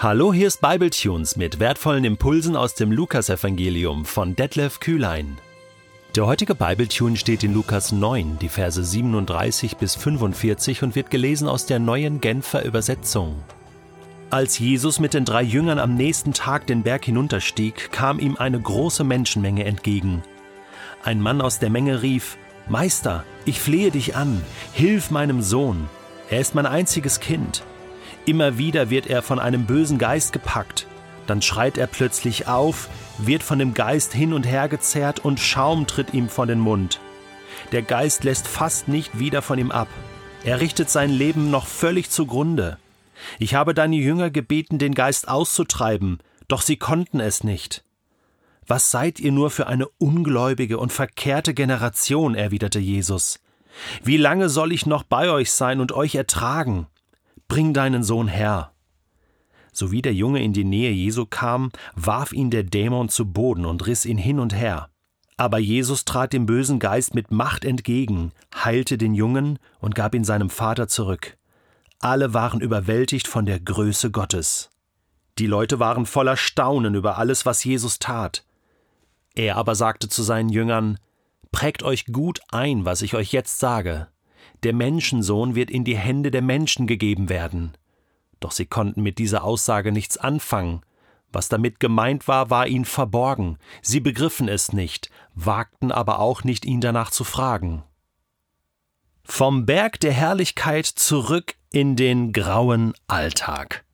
Hallo, hier ist Bibletunes mit wertvollen Impulsen aus dem Lukasevangelium von Detlef Kühlein. Der heutige Bibletune steht in Lukas 9, die Verse 37 bis 45 und wird gelesen aus der neuen Genfer Übersetzung. Als Jesus mit den drei Jüngern am nächsten Tag den Berg hinunterstieg, kam ihm eine große Menschenmenge entgegen. Ein Mann aus der Menge rief, Meister, ich flehe dich an, hilf meinem Sohn, er ist mein einziges Kind. Immer wieder wird er von einem bösen Geist gepackt. Dann schreit er plötzlich auf, wird von dem Geist hin und her gezerrt und Schaum tritt ihm vor den Mund. Der Geist lässt fast nicht wieder von ihm ab. Er richtet sein Leben noch völlig zugrunde. Ich habe deine Jünger gebeten, den Geist auszutreiben, doch sie konnten es nicht. Was seid ihr nur für eine ungläubige und verkehrte Generation, erwiderte Jesus. Wie lange soll ich noch bei euch sein und euch ertragen? Bring deinen Sohn her. Sowie der Junge in die Nähe Jesu kam, warf ihn der Dämon zu Boden und riss ihn hin und her. Aber Jesus trat dem bösen Geist mit Macht entgegen, heilte den Jungen und gab ihn seinem Vater zurück. Alle waren überwältigt von der Größe Gottes. Die Leute waren voller Staunen über alles, was Jesus tat. Er aber sagte zu seinen Jüngern Prägt euch gut ein, was ich euch jetzt sage der Menschensohn wird in die Hände der Menschen gegeben werden. Doch sie konnten mit dieser Aussage nichts anfangen. Was damit gemeint war, war ihnen verborgen. Sie begriffen es nicht, wagten aber auch nicht, ihn danach zu fragen. Vom Berg der Herrlichkeit zurück in den grauen Alltag.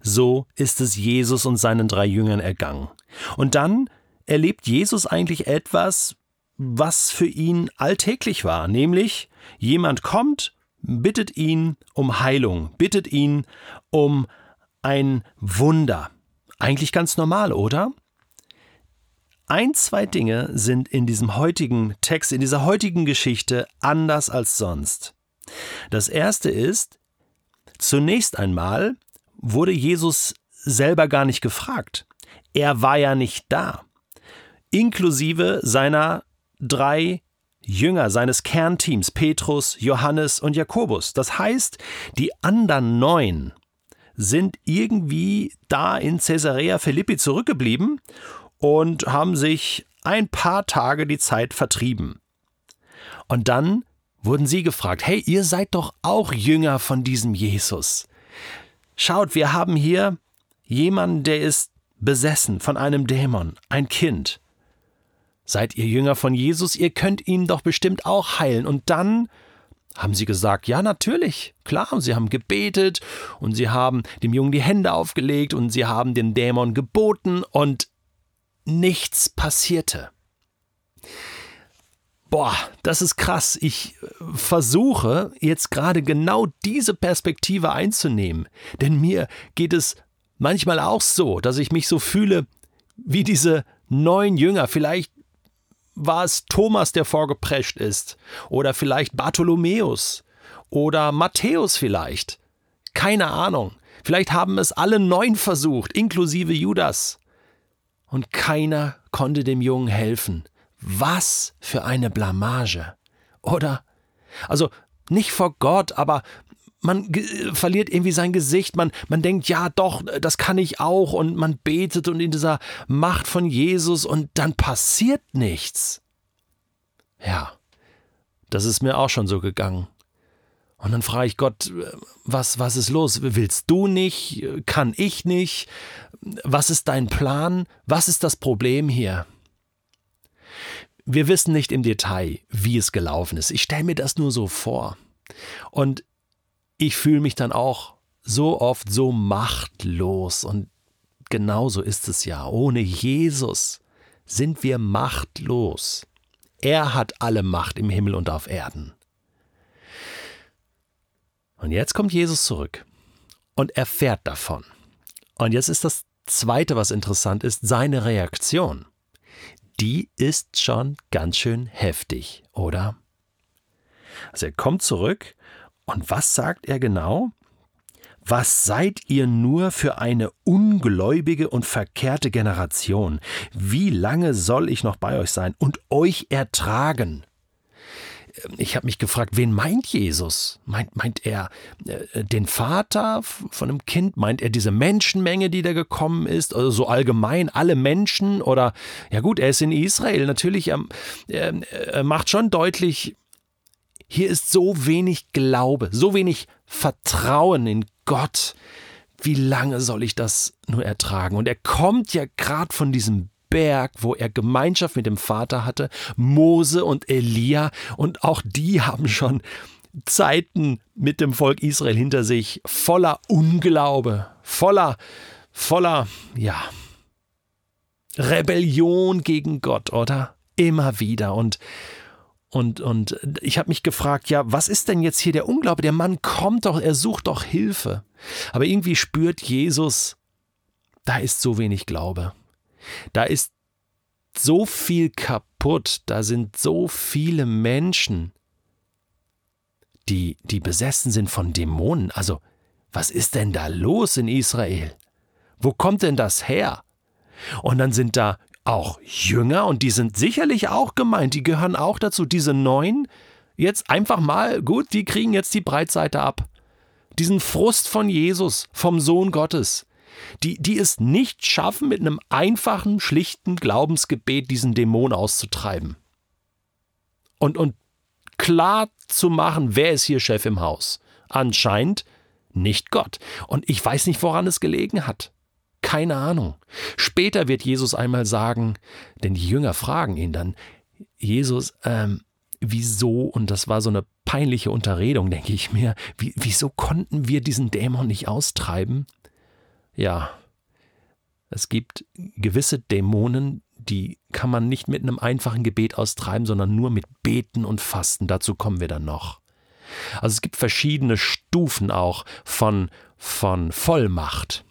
So ist es Jesus und seinen drei Jüngern ergangen. Und dann erlebt Jesus eigentlich etwas, was für ihn alltäglich war, nämlich jemand kommt, bittet ihn um Heilung, bittet ihn um ein Wunder. Eigentlich ganz normal, oder? Ein, zwei Dinge sind in diesem heutigen Text, in dieser heutigen Geschichte anders als sonst. Das erste ist, zunächst einmal wurde Jesus selber gar nicht gefragt. Er war ja nicht da. Inklusive seiner drei Jünger seines Kernteams, Petrus, Johannes und Jakobus. Das heißt, die anderen neun sind irgendwie da in Caesarea Philippi zurückgeblieben und haben sich ein paar Tage die Zeit vertrieben. Und dann wurden sie gefragt, hey, ihr seid doch auch Jünger von diesem Jesus. Schaut, wir haben hier jemanden, der ist besessen von einem Dämon, ein Kind. Seid ihr Jünger von Jesus? Ihr könnt ihn doch bestimmt auch heilen. Und dann haben sie gesagt, ja, natürlich, klar. Und sie haben gebetet und sie haben dem Jungen die Hände aufgelegt und sie haben dem Dämon geboten und nichts passierte. Boah, das ist krass. Ich versuche jetzt gerade genau diese Perspektive einzunehmen. Denn mir geht es manchmal auch so, dass ich mich so fühle wie diese neun Jünger. Vielleicht war es Thomas, der vorgeprescht ist, oder vielleicht Bartholomäus oder Matthäus vielleicht. Keine Ahnung. Vielleicht haben es alle neun versucht, inklusive Judas. Und keiner konnte dem Jungen helfen. Was für eine Blamage. Oder? Also nicht vor Gott, aber man verliert irgendwie sein Gesicht, man, man denkt, ja doch, das kann ich auch und man betet und in dieser Macht von Jesus und dann passiert nichts. Ja, das ist mir auch schon so gegangen. Und dann frage ich Gott, was, was ist los? Willst du nicht? Kann ich nicht? Was ist dein Plan? Was ist das Problem hier? Wir wissen nicht im Detail, wie es gelaufen ist. Ich stelle mir das nur so vor. Und ich fühle mich dann auch so oft so machtlos und genauso ist es ja. Ohne Jesus sind wir machtlos. Er hat alle Macht im Himmel und auf Erden. Und jetzt kommt Jesus zurück und erfährt davon. Und jetzt ist das Zweite, was interessant ist, seine Reaktion. Die ist schon ganz schön heftig, oder? Also er kommt zurück und was sagt er genau? Was seid ihr nur für eine ungläubige und verkehrte Generation? Wie lange soll ich noch bei euch sein und euch ertragen? ich habe mich gefragt, wen meint Jesus? Meint, meint er äh, den Vater von einem Kind? Meint er diese Menschenmenge, die da gekommen ist? Oder so allgemein alle Menschen? Oder, ja gut, er ist in Israel. Natürlich, er, er macht schon deutlich, hier ist so wenig Glaube, so wenig Vertrauen in Gott. Wie lange soll ich das nur ertragen? Und er kommt ja gerade von diesem Berg, wo er Gemeinschaft mit dem Vater hatte, Mose und Elia, und auch die haben schon Zeiten mit dem Volk Israel hinter sich, voller Unglaube, voller, voller, ja, Rebellion gegen Gott, oder? Immer wieder. Und und, und ich habe mich gefragt, ja, was ist denn jetzt hier der Unglaube? Der Mann kommt doch, er sucht doch Hilfe. Aber irgendwie spürt Jesus, da ist so wenig Glaube. Da ist so viel kaputt, da sind so viele Menschen, die, die besessen sind von Dämonen. Also, was ist denn da los in Israel? Wo kommt denn das her? Und dann sind da auch Jünger und die sind sicherlich auch gemeint, die gehören auch dazu. Diese neun, jetzt einfach mal, gut, die kriegen jetzt die Breitseite ab. Diesen Frust von Jesus, vom Sohn Gottes, die, die es nicht schaffen, mit einem einfachen, schlichten Glaubensgebet diesen Dämon auszutreiben. Und, und klar zu machen, wer ist hier Chef im Haus. Anscheinend nicht Gott. Und ich weiß nicht, woran es gelegen hat. Keine Ahnung. Später wird Jesus einmal sagen, denn die Jünger fragen ihn dann, Jesus, ähm, wieso, und das war so eine peinliche Unterredung, denke ich mir, wie, wieso konnten wir diesen Dämon nicht austreiben? Ja, es gibt gewisse Dämonen, die kann man nicht mit einem einfachen Gebet austreiben, sondern nur mit Beten und Fasten. Dazu kommen wir dann noch. Also es gibt verschiedene Stufen auch von, von Vollmacht.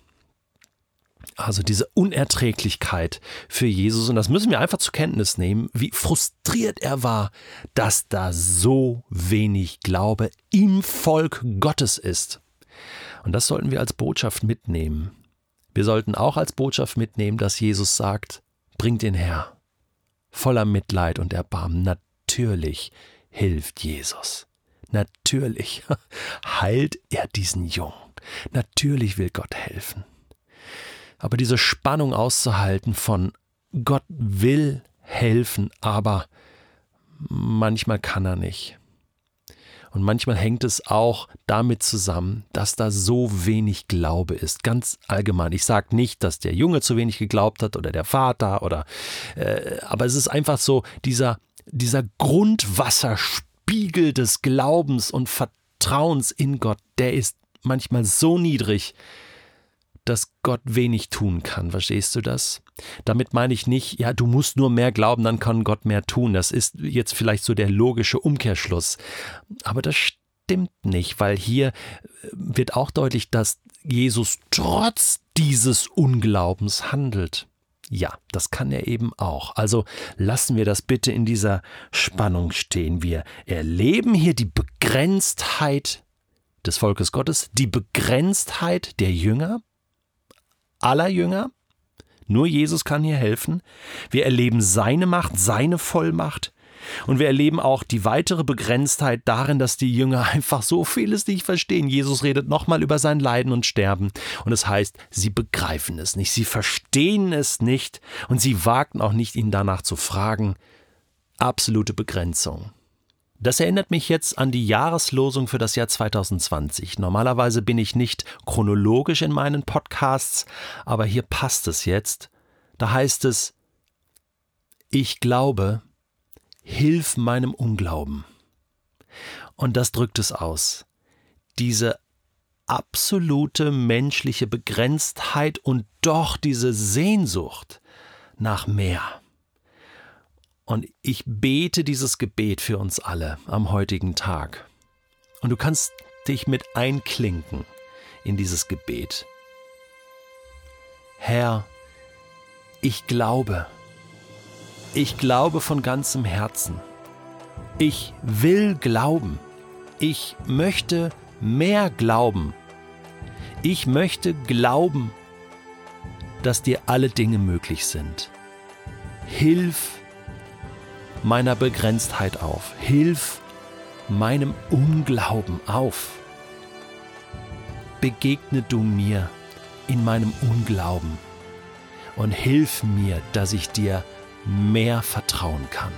Also diese Unerträglichkeit für Jesus. Und das müssen wir einfach zur Kenntnis nehmen, wie frustriert er war, dass da so wenig Glaube im Volk Gottes ist. Und das sollten wir als Botschaft mitnehmen. Wir sollten auch als Botschaft mitnehmen, dass Jesus sagt, bringt ihn her. Voller Mitleid und Erbarmen. Natürlich hilft Jesus. Natürlich heilt er diesen Jungen. Natürlich will Gott helfen. Aber diese Spannung auszuhalten von Gott will helfen, aber manchmal kann er nicht. Und manchmal hängt es auch damit zusammen, dass da so wenig Glaube ist. Ganz allgemein. Ich sage nicht, dass der Junge zu wenig geglaubt hat oder der Vater oder äh, aber es ist einfach so, dieser, dieser Grundwasserspiegel des Glaubens und Vertrauens in Gott, der ist manchmal so niedrig, dass Gott wenig tun kann. Verstehst du das? Damit meine ich nicht, ja, du musst nur mehr glauben, dann kann Gott mehr tun. Das ist jetzt vielleicht so der logische Umkehrschluss. Aber das stimmt nicht, weil hier äh, wird auch deutlich, dass Jesus trotz dieses Unglaubens handelt. Ja, das kann er eben auch. Also lassen wir das bitte in dieser Spannung stehen. Wir erleben hier die Begrenztheit des Volkes Gottes, die Begrenztheit der Jünger, aller Jünger. Nur Jesus kann hier helfen. Wir erleben seine Macht, seine Vollmacht. Und wir erleben auch die weitere Begrenztheit darin, dass die Jünger einfach so vieles nicht verstehen. Jesus redet nochmal über sein Leiden und Sterben. Und es das heißt, sie begreifen es nicht, sie verstehen es nicht und sie wagten auch nicht, ihn danach zu fragen. Absolute Begrenzung. Das erinnert mich jetzt an die Jahreslosung für das Jahr 2020. Normalerweise bin ich nicht chronologisch in meinen Podcasts, aber hier passt es jetzt. Da heißt es, ich glaube, hilf meinem Unglauben. Und das drückt es aus. Diese absolute menschliche Begrenztheit und doch diese Sehnsucht nach mehr. Und ich bete dieses Gebet für uns alle am heutigen Tag. Und du kannst dich mit einklinken in dieses Gebet. Herr, ich glaube, ich glaube von ganzem Herzen. Ich will glauben. Ich möchte mehr glauben. Ich möchte glauben, dass dir alle Dinge möglich sind. Hilf meiner Begrenztheit auf. Hilf meinem Unglauben auf. Begegne du mir in meinem Unglauben und hilf mir, dass ich dir mehr vertrauen kann.